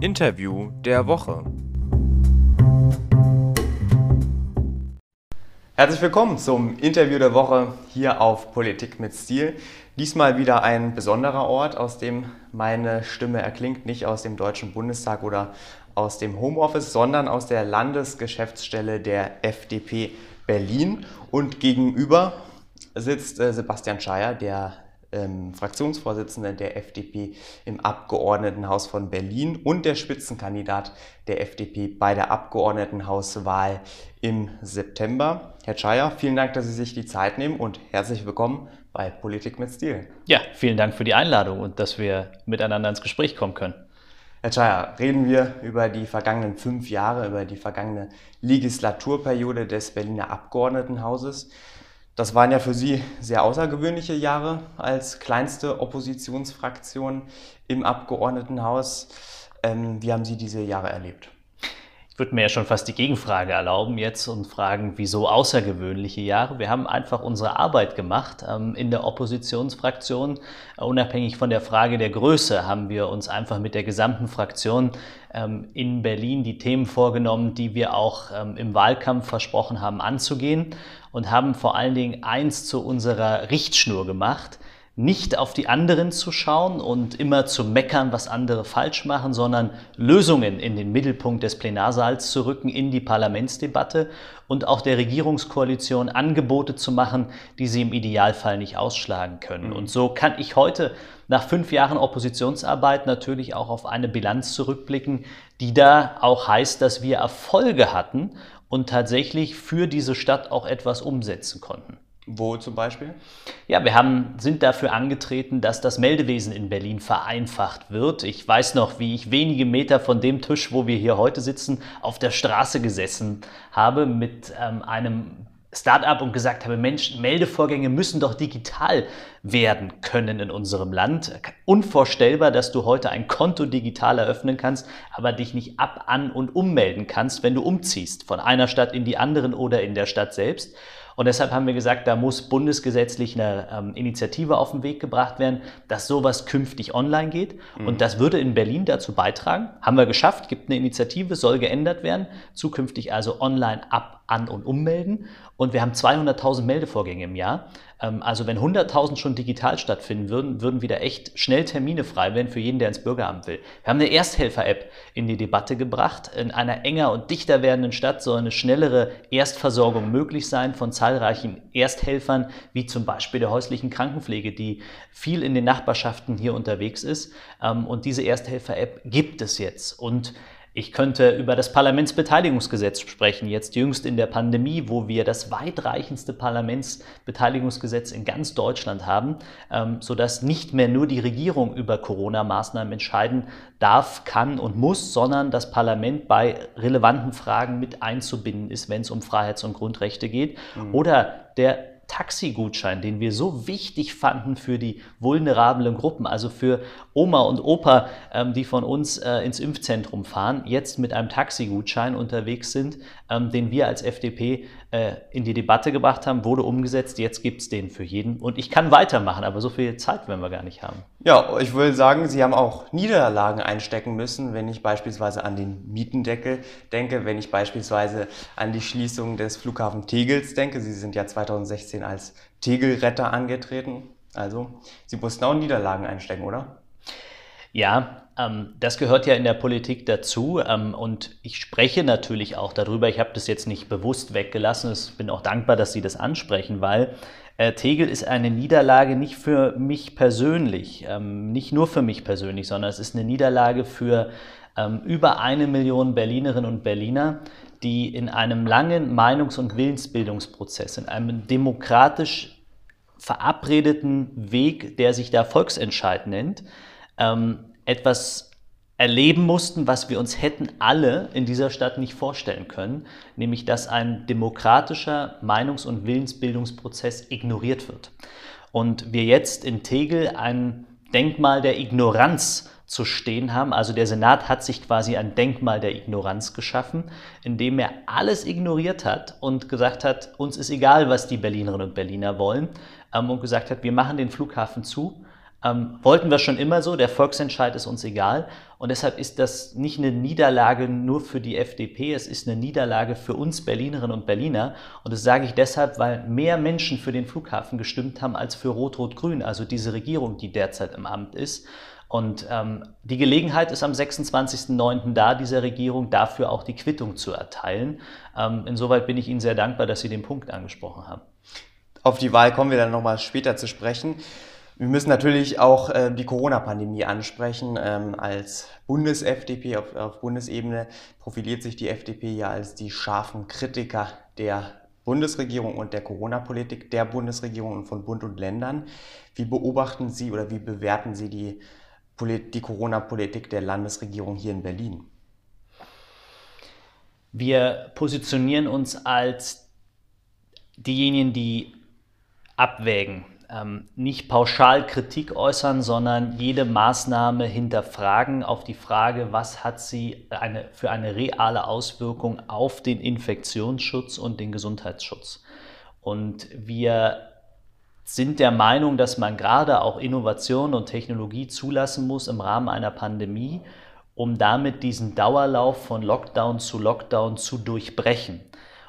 Interview der Woche. Herzlich willkommen zum Interview der Woche hier auf Politik mit Stil. Diesmal wieder ein besonderer Ort, aus dem meine Stimme erklingt, nicht aus dem Deutschen Bundestag oder aus dem Homeoffice, sondern aus der Landesgeschäftsstelle der FDP Berlin. Und gegenüber sitzt äh, Sebastian Scheier, der ähm, Fraktionsvorsitzende der FDP im Abgeordnetenhaus von Berlin und der Spitzenkandidat der FDP bei der Abgeordnetenhauswahl im September. Herr Scheier, vielen Dank, dass Sie sich die Zeit nehmen und herzlich willkommen bei Politik mit Stil. Ja, vielen Dank für die Einladung und dass wir miteinander ins Gespräch kommen können. Herr Scheier, reden wir über die vergangenen fünf Jahre, über die vergangene Legislaturperiode des Berliner Abgeordnetenhauses. Das waren ja für Sie sehr außergewöhnliche Jahre als kleinste Oppositionsfraktion im Abgeordnetenhaus. Ähm, wie haben Sie diese Jahre erlebt? Ich würde mir ja schon fast die Gegenfrage erlauben jetzt und fragen, wieso außergewöhnliche Jahre? Wir haben einfach unsere Arbeit gemacht ähm, in der Oppositionsfraktion. Unabhängig von der Frage der Größe haben wir uns einfach mit der gesamten Fraktion ähm, in Berlin die Themen vorgenommen, die wir auch ähm, im Wahlkampf versprochen haben anzugehen und haben vor allen Dingen eins zu unserer Richtschnur gemacht, nicht auf die anderen zu schauen und immer zu meckern, was andere falsch machen, sondern Lösungen in den Mittelpunkt des Plenarsaals zu rücken, in die Parlamentsdebatte und auch der Regierungskoalition Angebote zu machen, die sie im Idealfall nicht ausschlagen können. Mhm. Und so kann ich heute nach fünf Jahren Oppositionsarbeit natürlich auch auf eine Bilanz zurückblicken, die da auch heißt, dass wir Erfolge hatten und tatsächlich für diese Stadt auch etwas umsetzen konnten. Wo zum Beispiel? Ja, wir haben, sind dafür angetreten, dass das Meldewesen in Berlin vereinfacht wird. Ich weiß noch, wie ich wenige Meter von dem Tisch, wo wir hier heute sitzen, auf der Straße gesessen habe mit ähm, einem Start-up und gesagt habe, Mensch, Meldevorgänge müssen doch digital werden können in unserem Land. Unvorstellbar, dass du heute ein Konto digital eröffnen kannst, aber dich nicht ab, an und ummelden kannst, wenn du umziehst von einer Stadt in die anderen oder in der Stadt selbst. Und deshalb haben wir gesagt, da muss bundesgesetzlich eine ähm, Initiative auf den Weg gebracht werden, dass sowas künftig online geht. Mhm. Und das würde in Berlin dazu beitragen. Haben wir geschafft, gibt eine Initiative, soll geändert werden. Zukünftig also online ab, an und ummelden. Und wir haben 200.000 Meldevorgänge im Jahr. Ähm, also wenn 100.000 schon digital stattfinden würden, würden wieder echt schnell Termine frei werden für jeden, der ins Bürgeramt will. Wir haben eine Ersthelfer-App in die Debatte gebracht. In einer enger und dichter werdenden Stadt soll eine schnellere Erstversorgung möglich sein von zahlreichen Ersthelfern, wie zum Beispiel der häuslichen Krankenpflege, die viel in den Nachbarschaften hier unterwegs ist. Ähm, und diese Ersthelfer-App gibt es jetzt. Und ich könnte über das Parlamentsbeteiligungsgesetz sprechen, jetzt jüngst in der Pandemie, wo wir das weitreichendste Parlamentsbeteiligungsgesetz in ganz Deutschland haben, ähm, sodass nicht mehr nur die Regierung über Corona-Maßnahmen entscheiden darf, kann und muss, sondern das Parlament bei relevanten Fragen mit einzubinden ist, wenn es um Freiheits- und Grundrechte geht. Mhm. Oder der Taxigutschein, den wir so wichtig fanden für die vulnerablen Gruppen, also für Oma und Opa, ähm, die von uns äh, ins Impfzentrum fahren, jetzt mit einem Taxigutschein unterwegs sind, ähm, den wir als FDP äh, in die Debatte gebracht haben, wurde umgesetzt. Jetzt gibt es den für jeden. Und ich kann weitermachen, aber so viel Zeit werden wir gar nicht haben. Ja, ich will sagen, Sie haben auch Niederlagen einstecken müssen, wenn ich beispielsweise an den Mietendeckel denke, wenn ich beispielsweise an die Schließung des Flughafen Tegels denke. Sie sind ja 2016 als Tegelretter angetreten. Also, Sie mussten auch Niederlagen einstecken, oder? Ja, ähm, das gehört ja in der Politik dazu ähm, und ich spreche natürlich auch darüber. Ich habe das jetzt nicht bewusst weggelassen. Ich bin auch dankbar, dass Sie das ansprechen, weil äh, Tegel ist eine Niederlage nicht für mich persönlich, ähm, nicht nur für mich persönlich, sondern es ist eine Niederlage für über eine Million Berlinerinnen und Berliner, die in einem langen Meinungs- und Willensbildungsprozess, in einem demokratisch verabredeten Weg, der sich da Volksentscheid nennt, etwas erleben mussten, was wir uns hätten alle in dieser Stadt nicht vorstellen können, nämlich dass ein demokratischer Meinungs- und Willensbildungsprozess ignoriert wird. Und wir jetzt in Tegel ein Denkmal der Ignoranz zu stehen haben. Also der Senat hat sich quasi ein Denkmal der Ignoranz geschaffen, indem er alles ignoriert hat und gesagt hat, uns ist egal, was die Berlinerinnen und Berliner wollen, ähm, und gesagt hat, wir machen den Flughafen zu Ähm, wollten wir schon immer so, der Volksentscheid ist uns egal. Und deshalb ist das nicht eine Niederlage nur für die FDP, es ist eine Niederlage für uns Berlinerinnen und Berliner. Und das sage ich deshalb, weil mehr Menschen für den Flughafen gestimmt haben als für Rot-Rot-Grün, also diese Regierung, die derzeit im Amt ist. Und ähm, die Gelegenheit ist am 26.09. da, dieser Regierung dafür auch die Quittung zu erteilen. Ähm, insoweit bin ich Ihnen sehr dankbar, dass Sie den Punkt angesprochen haben. Auf die Wahl kommen wir dann nochmal später zu sprechen. Wir müssen natürlich auch äh, die Corona-Pandemie ansprechen. Ähm, als Bundes-FDP auf, auf, Bundesebene profiliert sich die FDP ja als die scharfen Kritiker der Bundesregierung und der Corona-Politik der Bundesregierung und von Bund und Ländern. Wie beobachten Sie oder wie bewerten Sie die, die Corona-Politik der Landesregierung hier in Berlin? Wir positionieren uns als diejenigen, die abwägen ähm, nicht pauschal Kritik äußern, sondern jede Maßnahme hinterfragen auf die Frage, was hat sie eine, für eine reale Auswirkung auf den Infektionsschutz und den Gesundheitsschutz. Und wir sind der Meinung, dass man gerade auch Innovation und Technologie zulassen muss im Rahmen einer Pandemie, um damit diesen Dauerlauf von Lockdown zu Lockdown zu durchbrechen.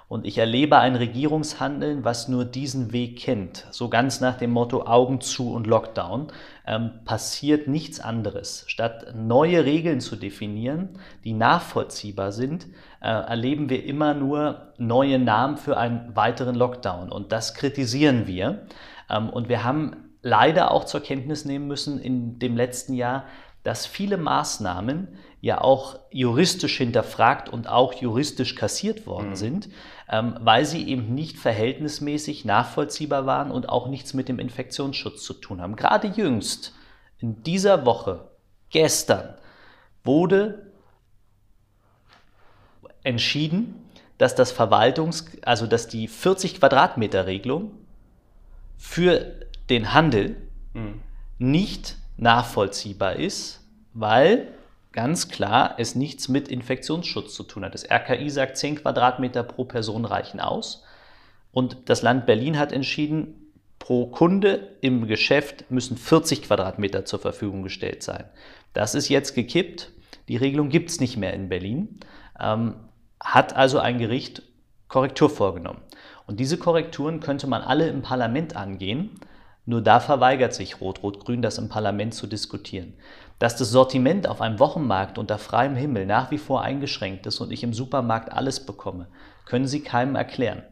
Und ich erlebe ein Regierungshandeln, was nur diesen Weg kennt. So ganz nach dem Motto Augen zu und Lockdown ähm, passiert nichts anderes. Statt neue Regeln zu definieren, die nachvollziehbar sind, äh, erleben wir immer nur neue Namen für einen weiteren Lockdown. Und das kritisieren wir. Ähm, und wir haben leider auch zur Kenntnis nehmen müssen in dem letzten Jahr, dass viele Maßnahmen ja auch juristisch hinterfragt und auch juristisch kassiert worden mhm. sind, ähm, weil sie eben nicht verhältnismäßig nachvollziehbar waren und auch nichts mit dem Infektionsschutz zu tun haben. Gerade jüngst, in dieser Woche, gestern, wurde entschieden, dass das Verwaltungs-, also dass die 40 Quadratmeter Regelung für den Handel mhm. nicht nachvollziehbar ist, weil ganz klar es nichts mit Infektionsschutz zu tun hat. Das RKI sagt, 10 Quadratmeter pro Person reichen aus. Und das Land Berlin hat entschieden, pro Kunde im Geschäft müssen 40 Quadratmeter zur Verfügung gestellt sein. Das ist jetzt gekippt. Die Regelung gibt es nicht mehr in Berlin. Ähm, hat also ein Gericht Korrektur vorgenommen. Und diese Korrekturen könnte man alle im Parlament angehen. Nur da verweigert sich Rot-Rot-Grün, das im Parlament zu diskutieren. Dass das Sortiment auf einem Wochenmarkt unter freiem Himmel nach wie vor eingeschränkt ist und ich im Supermarkt alles bekomme, können Sie keinem erklären.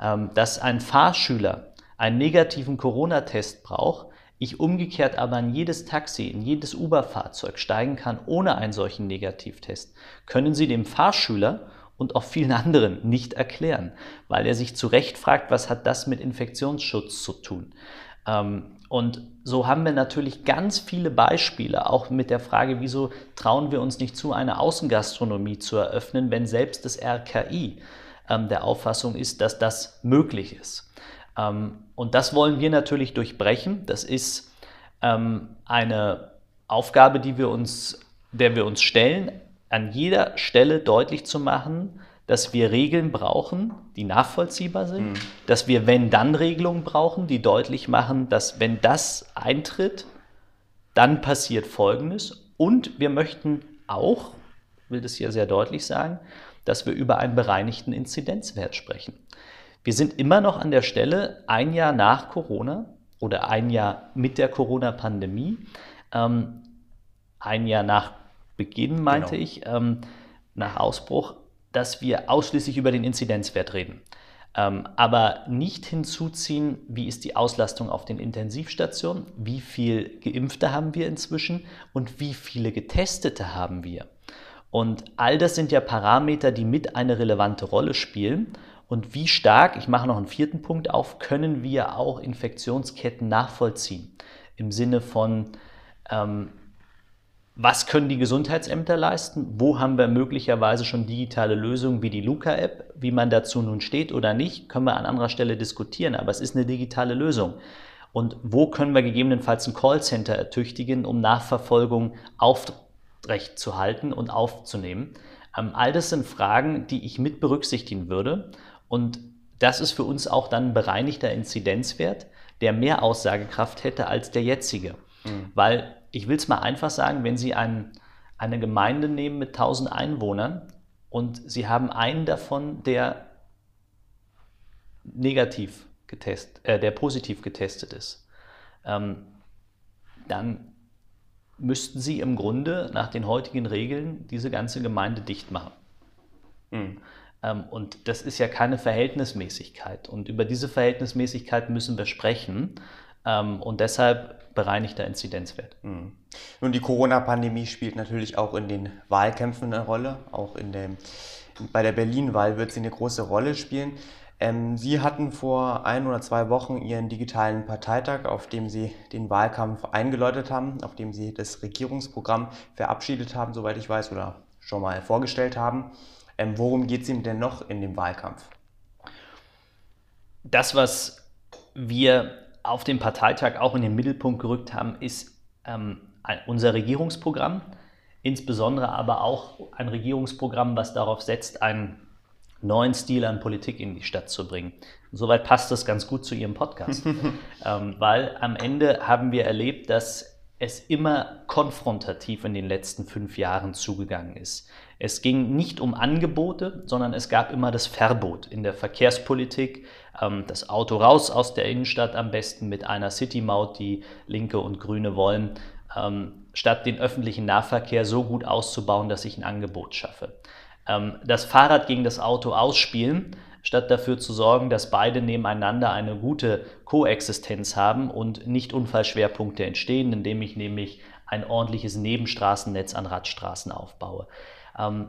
Ähm, dass ein Fahrschüler einen negativen Corona-Test braucht, ich umgekehrt aber in jedes Taxi, in jedes Uber-Fahrzeug steigen kann ohne einen solchen Negativtest, können Sie dem Fahrschüler und auch vielen anderen nicht erklären, weil er sich zu Recht fragt, was hat das mit Infektionsschutz zu tun? Ähm, und so haben wir natürlich ganz viele Beispiele, auch mit der Frage, wieso trauen wir uns nicht zu, eine Außengastronomie zu eröffnen, wenn selbst das RKI ähm, der Auffassung ist, dass das möglich ist. Ähm, und das wollen wir natürlich durchbrechen. Das ist eine Aufgabe, die wir uns, der wir uns stellen, an jeder Stelle deutlich zu machen, dass wir Regeln brauchen, die nachvollziehbar sind, mhm. dass wir Wenn-Dann-Regelungen brauchen, die deutlich machen, dass wenn das eintritt, dann passiert Folgendes. Und wir möchten auch, will das hier sehr deutlich sagen, dass wir über einen bereinigten Inzidenzwert sprechen. Wir sind immer noch an der Stelle, ein Jahr nach Corona oder ein Jahr mit der Corona-Pandemie, ähm, ein Jahr nach Beginn, meinte genau. ich, ähm, nach Ausbruch, dass wir ausschließlich über den Inzidenzwert reden. Ähm, aber nicht hinzuziehen, wie ist die Auslastung auf den Intensivstationen, wie viele Geimpfte haben wir inzwischen und wie viele Getestete haben wir. Und all das sind ja Parameter, die mit eine relevante Rolle spielen. Und wie stark, ich mache noch einen vierten Punkt auf, können wir auch Infektionsketten nachvollziehen. Im Sinne von, ähm, was können die Gesundheitsämter leisten? Wo haben wir möglicherweise schon digitale Lösungen wie die Luca-App? Wie man dazu nun steht oder nicht, können wir an anderer Stelle diskutieren, aber es ist eine digitale Lösung. Und wo können wir gegebenenfalls ein Callcenter ertüchtigen, um Nachverfolgung aufrecht zu halten und aufzunehmen? Ähm, all das sind Fragen, die ich mit berücksichtigen würde. Und das ist für uns auch dann ein bereinigter Inzidenzwert, der mehr Aussagekraft hätte als der jetzige. Mhm. Weil ich will es mal einfach sagen, wenn Sie ein, eine Gemeinde nehmen mit 1000 Einwohnern und Sie haben einen davon, der negativ getestet, äh, der positiv getestet ist, ähm, dann müssten Sie im Grunde nach den heutigen Regeln diese ganze Gemeinde dicht machen. Mhm. Ähm, und das ist ja keine Verhältnismäßigkeit. Und über diese Verhältnismäßigkeit müssen wir sprechen. Ähm, und deshalb bereinigter Inzidenzwert. Mhm. Nun, die Corona-Pandemie spielt natürlich auch in den Wahlkämpfen eine Rolle. Auch in dem, bei der Berlin-Wahl wird sie eine große Rolle spielen. Ähm, Sie hatten vor ein oder zwei Wochen Ihren digitalen Parteitag, auf dem Sie den Wahlkampf eingeläutet haben, auf dem Sie das Regierungsprogramm verabschiedet haben, soweit ich weiß, oder schon mal vorgestellt haben. Ähm, worum geht es Ihnen denn noch in dem Wahlkampf? Das, was wir auf dem Parteitag auch in den Mittelpunkt gerückt haben, ist ähm, unser Regierungsprogramm, insbesondere aber auch ein Regierungsprogramm, was darauf setzt, einen neuen Stil an Politik in die Stadt zu bringen. Soweit passt das ganz gut zu Ihrem Podcast, ähm, weil am Ende haben wir erlebt, dass es immer konfrontativ in den letzten fünf Jahren zugegangen ist. Es ging nicht um Angebote, sondern es gab immer das Verbot in der Verkehrspolitik. Ähm, das Auto raus aus der Innenstadt am besten mit einer City-Maut, die Linke und Grüne wollen, ähm, statt den öffentlichen Nahverkehr so gut auszubauen, dass ich ein Angebot schaffe. Ähm, das Fahrrad gegen das Auto ausspielen, statt dafür zu sorgen, dass beide nebeneinander eine gute Koexistenz haben und nicht Unfallschwerpunkte entstehen, indem ich nämlich ein ordentliches Nebenstraßennetz an Radstraßen aufbaue. Ähm,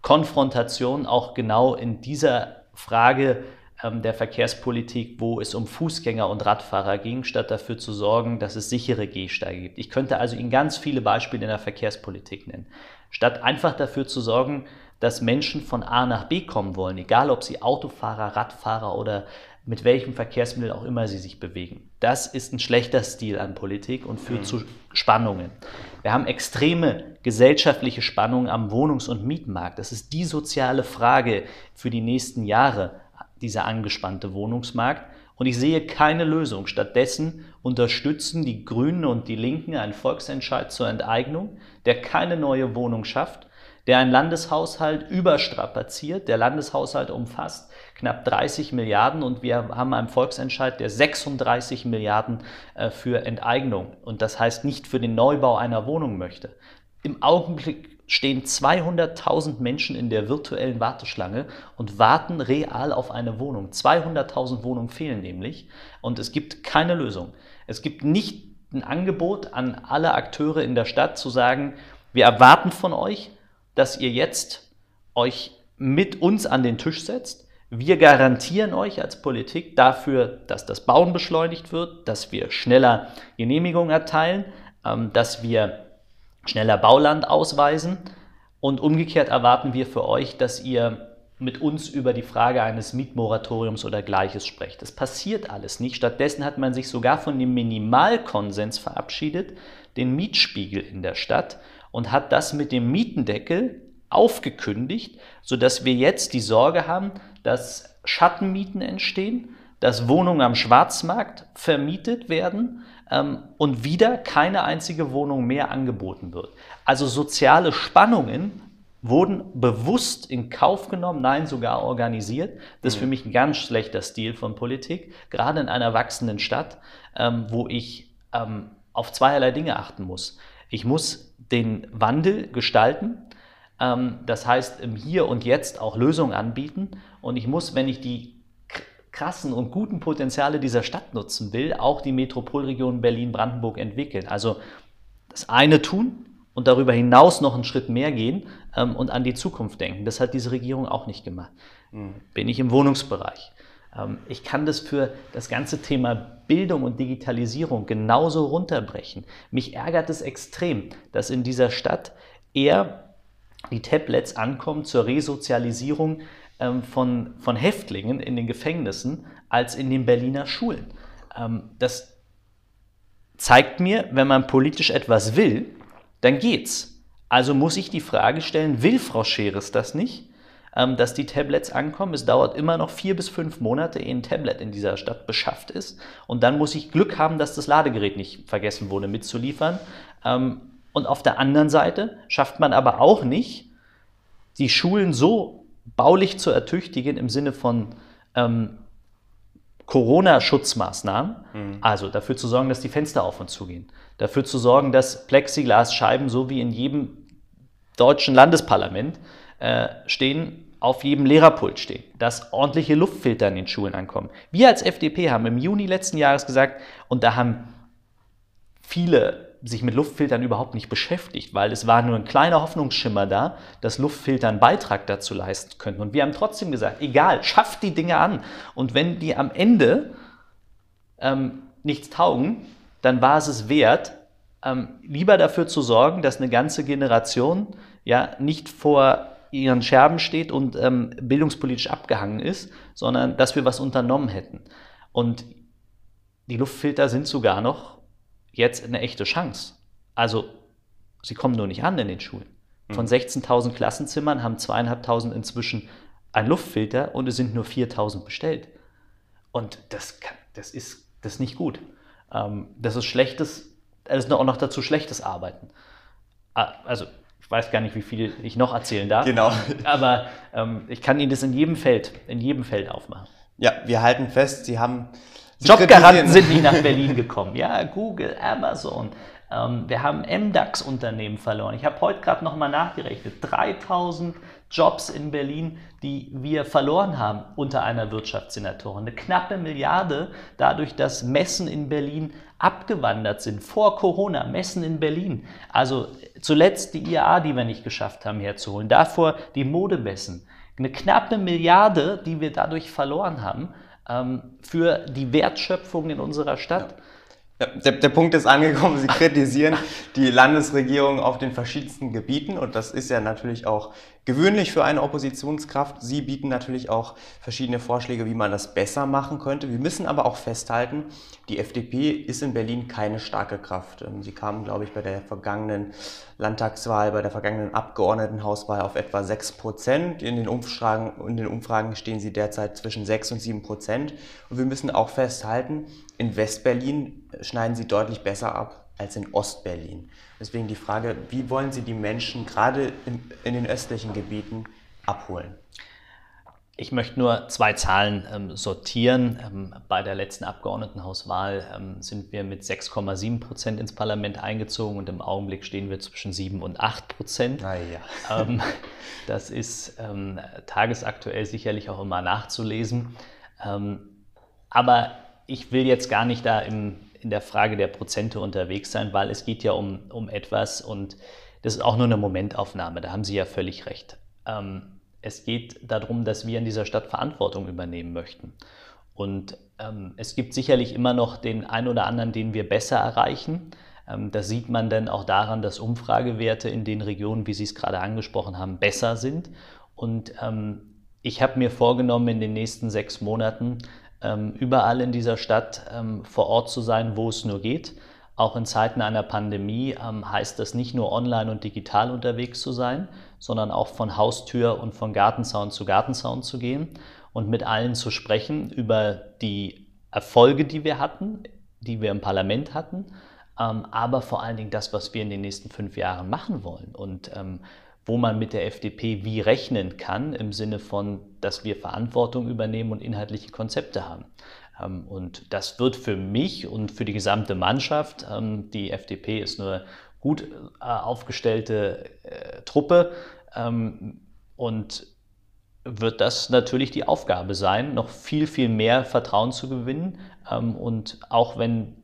Konfrontation auch genau in dieser Frage ähm, der Verkehrspolitik, wo es um Fußgänger und Radfahrer ging, statt dafür zu sorgen, dass es sichere Gehsteige gibt. Ich könnte also Ihnen ganz viele Beispiele in der Verkehrspolitik nennen. Statt einfach dafür zu sorgen, dass Menschen von A nach B kommen wollen, egal ob sie Autofahrer, Radfahrer oder mit welchem Verkehrsmittel auch immer sie sich bewegen. Das ist ein schlechter Stil an Politik und führt mhm. zu Spannungen. Wir haben extreme gesellschaftliche Spannungen am Wohnungs- und Mietmarkt. Das ist die soziale Frage für die nächsten Jahre, dieser angespannte Wohnungsmarkt. Und ich sehe keine Lösung. Stattdessen unterstützen die Grünen und die Linken einen Volksentscheid zur Enteignung, der keine neue Wohnung schafft der einen Landeshaushalt überstrapaziert. Der Landeshaushalt umfasst knapp 30 Milliarden und wir haben einen Volksentscheid, der 36 Milliarden äh, für Enteignung und das heißt nicht für den Neubau einer Wohnung möchte. Im Augenblick stehen 200.000 Menschen in der virtuellen Warteschlange und warten real auf eine Wohnung. 200.000 Wohnungen fehlen nämlich und es gibt keine Lösung. Es gibt nicht ein Angebot an alle Akteure in der Stadt zu sagen, wir erwarten von euch, dass ihr jetzt euch mit uns an den Tisch setzt. Wir garantieren euch als Politik dafür, dass das Bauen beschleunigt wird, dass wir schneller Genehmigungen erteilen, ähm, dass wir schneller Bauland ausweisen. Und umgekehrt erwarten wir für euch, dass ihr mit uns über die Frage eines Mietmoratoriums oder Gleiches sprecht. Das passiert alles nicht. Stattdessen hat man sich sogar von dem Minimalkonsens verabschiedet, den Mietspiegel in der Stadt und hat das mit dem Mietendeckel aufgekündigt, sodass wir jetzt die Sorge haben, dass Schattenmieten entstehen, dass Wohnungen am Schwarzmarkt vermietet werden ähm, und wieder keine einzige Wohnung mehr angeboten wird. Also soziale Spannungen wurden bewusst in Kauf genommen, nein, sogar organisiert. Das ist für mhm. mich ein ganz schlechter Stil von Politik, gerade in einer wachsenden Stadt, ähm, wo ich ähm, auf zweierlei Dinge achten muss. Ich muss den Wandel gestalten, ähm, das heißt im Hier und Jetzt auch Lösungen anbieten und ich muss, wenn ich die krassen und guten Potenziale dieser Stadt nutzen will, auch die Metropolregion Berlin-Brandenburg entwickeln. Also das eine tun und darüber hinaus noch einen Schritt mehr gehen ähm, und an die Zukunft denken. Das hat diese Regierung auch nicht gemacht. Mhm. Bin ich im Wohnungsbereich. Ähm, ich kann das für das ganze Thema Bildung und Digitalisierung genauso runterbrechen. Mich ärgert es extrem, dass in dieser Stadt eher die Tablets ankommen zur Resozialisierung ähm, von, von Häftlingen in den Gefängnissen als in den Berliner Schulen. Ähm, das zeigt mir, wenn man politisch etwas will, dann geht's. Also muss ich die Frage stellen, will Frau Scheres das nicht? Ähm, dass die Tablets ankommen. Es dauert immer noch vier bis fünf Monate, ehe ein Tablet in dieser Stadt beschafft ist. Und dann muss ich Glück haben, dass das Ladegerät nicht vergessen wurde mitzuliefern. Ähm, und auf der anderen Seite schafft man aber auch nicht, die Schulen so baulich zu ertüchtigen im Sinne von ähm, Corona-Schutzmaßnahmen, mhm. also dafür zu sorgen, dass die Fenster auf und zugehen, dafür zu sorgen, dass Plexiglasscheiben so wie in jedem deutschen Landesparlament äh, stehen, auf jedem Lehrerpult stehen, dass ordentliche Luftfilter in den Schulen ankommen. Wir als FDP haben im Juni letzten Jahres gesagt, und da haben viele sich mit Luftfiltern überhaupt nicht beschäftigt, weil es war nur ein kleiner Hoffnungsschimmer da, dass Luftfilter einen Beitrag dazu leisten könnten. Und wir haben trotzdem gesagt, egal, schafft die Dinge an. Und wenn die am Ende ähm, nichts taugen, dann war es es wert, ähm, lieber dafür zu sorgen, dass eine ganze Generation ja nicht vor ihren Scherben steht und ähm, bildungspolitisch abgehangen ist, sondern dass wir was unternommen hätten. Und die Luftfilter sind sogar noch jetzt eine echte Chance. Also sie kommen nur nicht an in den Schulen. Von 16.000 mhm. Klassenzimmern haben zweieinhalbtausend inzwischen einen Luftfilter und es sind nur 4.000 bestellt. Und das, kann, das, ist, das ist nicht gut. Ähm, das ist schlechtes, das ist auch noch dazu schlechtes Arbeiten. Ah, also ich weiß gar nicht, wie viel ich noch erzählen darf. Genau. Aber ähm, ich kann Ihnen das in jedem Feld, in jedem Feld aufmachen. Ja, wir halten fest, Sie haben Jobgaranten sind nicht nach Berlin gekommen. Ja, Google, Amazon. Ähm, wir haben MDAX-Unternehmen verloren. Ich habe heute gerade nochmal nachgerechnet. 3000 Jobs in Berlin, die wir verloren haben unter einer Wirtschaftssenatorin. Eine knappe Milliarde dadurch, dass Messen in Berlin abgewandert sind. Vor Corona, Messen in Berlin. Also zuletzt die IAA, die wir nicht geschafft haben herzuholen. Davor die Modemessen. Eine knappe Milliarde, die wir dadurch verloren haben ähm, für die Wertschöpfung in unserer Stadt. Ja. Der, der, Punkt ist angekommen, Sie kritisieren die Landesregierung auf den verschiedensten Gebieten und das ist ja natürlich auch gewöhnlich für eine Oppositionskraft. Sie bieten natürlich auch verschiedene Vorschläge, wie man das besser machen könnte. Wir müssen aber auch festhalten, die FDP ist in Berlin keine starke Kraft. Ähm, sie kam, glaube ich, bei der vergangenen Landtagswahl, bei der vergangenen Abgeordnetenhauswahl auf etwa 6 Prozent. In den Umfragen, in den Umfragen stehen sie derzeit zwischen 6 und 7 Prozent. Und wir müssen auch festhalten, in Westberlin schneiden sie deutlich besser ab als in Ostberlin. Deswegen die Frage, wie wollen Sie die Menschen gerade in, in den östlichen Gebieten abholen? Ich möchte nur zwei Zahlen ähm, sortieren. Ähm, bei der letzten Abgeordnetenhauswahl ähm, sind wir mit 6,7 Prozent ins Parlament eingezogen und im Augenblick stehen wir zwischen 7 und 8 Prozent. Ah, ja. Ähm, das ist ähm, tagesaktuell sicherlich auch immer nachzulesen. Ähm, aber ich will jetzt gar nicht da im in der Frage der Prozente unterwegs sein, weil es geht ja um, um etwas und das ist auch nur eine Momentaufnahme, da haben Sie ja völlig recht. Ähm, es geht darum, dass wir in dieser Stadt Verantwortung übernehmen möchten. Und ähm, es gibt sicherlich immer noch den einen oder anderen, den wir besser erreichen. Ähm, das sieht man dann auch daran, dass Umfragewerte in den Regionen, wie Sie es gerade angesprochen haben, besser sind. Und ähm, ich habe mir vorgenommen, in den nächsten sechs Monaten überall in dieser Stadt ähm, vor Ort zu sein, wo es nur geht. Auch in Zeiten einer Pandemie ähm, heißt das nicht nur online und digital unterwegs zu sein, sondern auch von Haustür und von Gartenzaun zu Gartenzaun zu gehen und mit allen zu sprechen über die Erfolge, die wir hatten, die wir im Parlament hatten, aber vor allen Dingen das, was wir in den nächsten fünf Jahren machen wollen. Und wo man mit der FDP wie rechnen kann, im Sinne von, dass wir Verantwortung übernehmen und inhaltliche Konzepte haben. Ähm, und das wird für mich und für die gesamte Mannschaft, ähm, die FDP ist eine gut äh, aufgestellte äh, Truppe ähm, und wird das natürlich die Aufgabe sein, noch viel, viel mehr Vertrauen zu gewinnen. Und auch wenn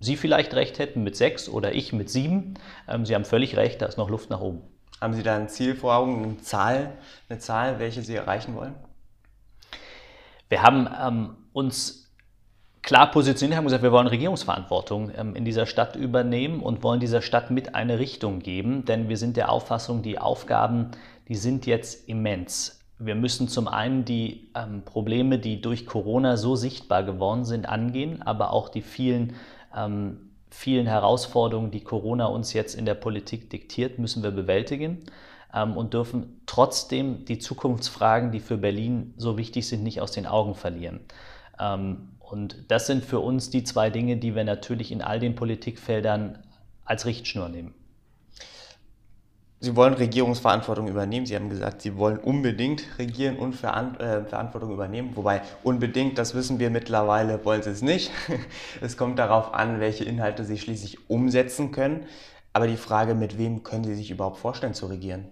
Sie vielleicht recht hätten mit sechs oder ich mit sieben, Sie haben völlig recht, da ist noch Luft nach oben. Haben Sie da ein Ziel vor Augen, eine Zahl, eine Zahl welche Sie erreichen wollen? Wir haben ähm, uns klar positioniert, haben gesagt, wir wollen Regierungsverantwortung ähm, in dieser Stadt übernehmen und wollen dieser Stadt mit eine Richtung geben, denn wir sind der Auffassung, die Aufgaben, die sind jetzt immens. Wir müssen zum einen die ähm, Probleme, die durch Corona so sichtbar geworden sind, angehen, aber auch die vielen ähm, vielen Herausforderungen, die Corona uns jetzt in der Politik diktiert, müssen wir bewältigen. ähm, und dürfen trotzdem die Zukunftsfragen, die für Berlin so wichtig sind, nicht aus den Augen verlieren. Ähm, und das sind für uns die zwei Dinge, die wir natürlich in all den Politikfeldern als Richtschnur nehmen. Sie wollen Regierungsverantwortung übernehmen. Sie haben gesagt, Sie wollen unbedingt regieren und äh, Verantwortung übernehmen. Wobei unbedingt, das wissen wir mittlerweile, wollen Sie es nicht. Es kommt darauf an, welche Inhalte Sie schließlich umsetzen können. Aber die Frage, mit wem können Sie sich überhaupt vorstellen zu regieren?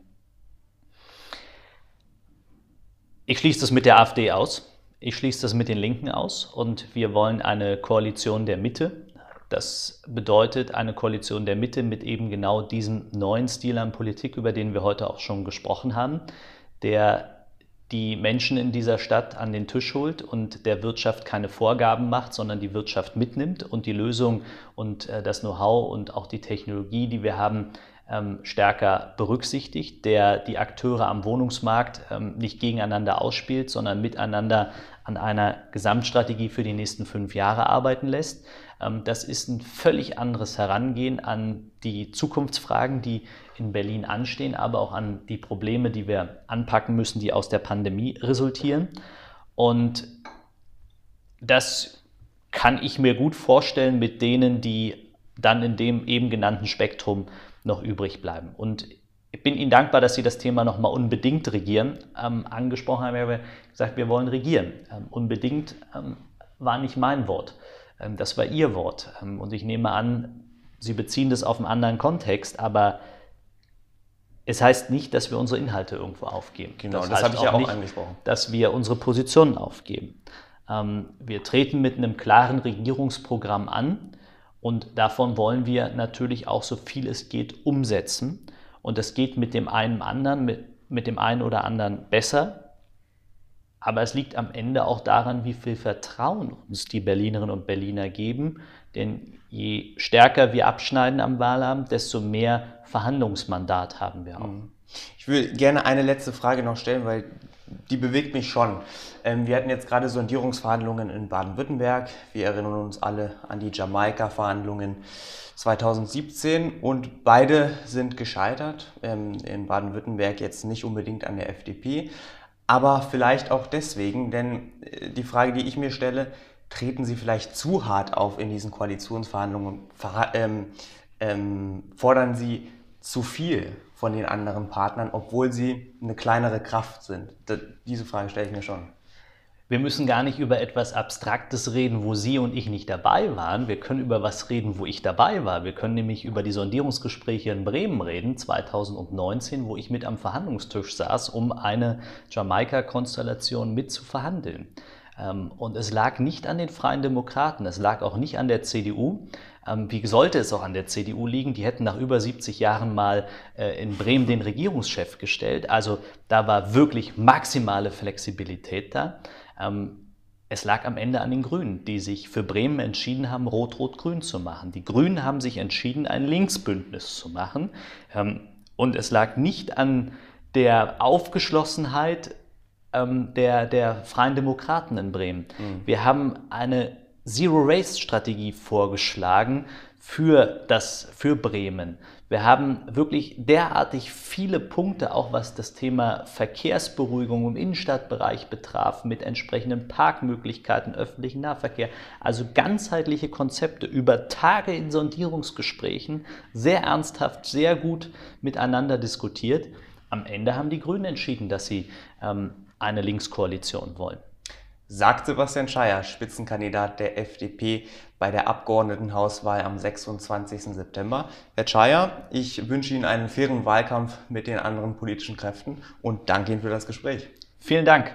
Ich schließe das mit der AfD aus. Ich schließe das mit den Linken aus und wir wollen eine Koalition der Mitte. Das bedeutet eine Koalition der Mitte mit eben genau diesem neuen Stil an Politik, über den wir heute auch schon gesprochen haben, der die Menschen in dieser Stadt an den Tisch holt und der Wirtschaft keine Vorgaben macht, sondern die Wirtschaft mitnimmt und die Lösung und äh, das Know-how und auch die Technologie, die wir haben, ähm, stärker berücksichtigt, der die Akteure am Wohnungsmarkt ähm, nicht gegeneinander ausspielt, sondern miteinander an einer Gesamtstrategie für die nächsten fünf Jahre arbeiten lässt. Ähm, das ist ein völlig anderes Herangehen an die Zukunftsfragen, die in Berlin anstehen, aber auch an die Probleme, die wir anpacken müssen, die aus der Pandemie resultieren. Und das kann ich mir gut vorstellen mit denen, die dann in dem eben genannten Spektrum noch übrig bleiben. Und ich bin Ihnen dankbar, dass Sie das Thema nochmal unbedingt regieren ähm, angesprochen haben. Wir haben gesagt, wir wollen regieren. Ähm, unbedingt ähm, war nicht mein Wort. Ähm, das war Ihr Wort. Ähm, und ich nehme an, Sie beziehen das auf einen anderen Kontext, aber es heißt nicht, dass wir unsere Inhalte irgendwo aufgeben. Genau, das, das habe ich ja auch nicht, angesprochen. Dass wir unsere Positionen aufgeben. Ähm, wir treten mit einem klaren Regierungsprogramm an und davon wollen wir natürlich auch so viel es geht umsetzen. Und das geht mit dem einen anderen, mit, mit dem einen oder anderen besser. Aber es liegt am Ende auch daran, wie viel Vertrauen uns die Berlinerinnen und Berliner geben. Denn je stärker wir abschneiden am Wahlamt, desto mehr Verhandlungsmandat haben wir auch. Mhm. Ich will gerne eine letzte Frage noch stellen, weil die bewegt mich schon. Ähm, wir hatten jetzt gerade Sondierungsverhandlungen in Baden-Württemberg. Wir erinnern uns alle an die Jamaika-Verhandlungen 2017 und beide sind gescheitert. Ähm, in Baden-Württemberg jetzt nicht unbedingt an der FDP, aber vielleicht auch deswegen, denn äh, die Frage, die ich mir stelle, treten Sie vielleicht zu hart auf in diesen Koalitionsverhandlungen? Ähm, ähm, fordern Sie zu viel von den anderen Partnern, obwohl sie eine kleinere Kraft sind? diese Frage stelle ich mir schon. Wir müssen gar nicht über etwas Abstraktes reden, wo Sie und ich nicht dabei waren. Wir können über was reden, wo ich dabei war. Wir können nämlich über die Sondierungsgespräche in Bremen reden, 2019, wo ich mit am Verhandlungstisch saß, um eine Jamaika-Konstellation mit zu verhandeln. Ähm, und es lag nicht an den Freien Demokraten, es lag auch nicht an der CDU. Ähm, wie sollte es auch an der CDU liegen? Die hätten nach über 70 Jahren mal äh, in Bremen den Regierungschef gestellt. Also da war wirklich maximale Flexibilität da. Ähm, es lag am Ende an den Grünen, die sich für Bremen entschieden haben, Rot-Rot-Grün zu machen. Die Grünen haben sich entschieden, ein Linksbündnis zu machen. Und es lag nicht an der Aufgeschlossenheit ähm, der, der Freien Demokraten in Bremen. Mhm. Wir haben eine Zero-Race-Strategie vorgeschlagen für, das, für Bremen. Wir haben wirklich derartig viele Punkte, auch was das Thema Verkehrsberuhigung im Innenstadtbereich betraf, mit entsprechenden Parkmöglichkeiten, öffentlichen Nahverkehr. Also ganzheitliche Konzepte über Tage in Sondierungsgesprächen, sehr ernsthaft, sehr gut miteinander diskutiert. Am Ende haben die Grünen entschieden, dass sie ähm, eine Linkskoalition wollen. Sagt Sebastian Scheier, Spitzenkandidat der FDP bei der Abgeordnetenhauswahl am 26. September. Herr Scheier, ich wünsche Ihnen einen fairen Wahlkampf mit den anderen politischen Kräften und danke Ihnen für das Gespräch. Vielen Dank.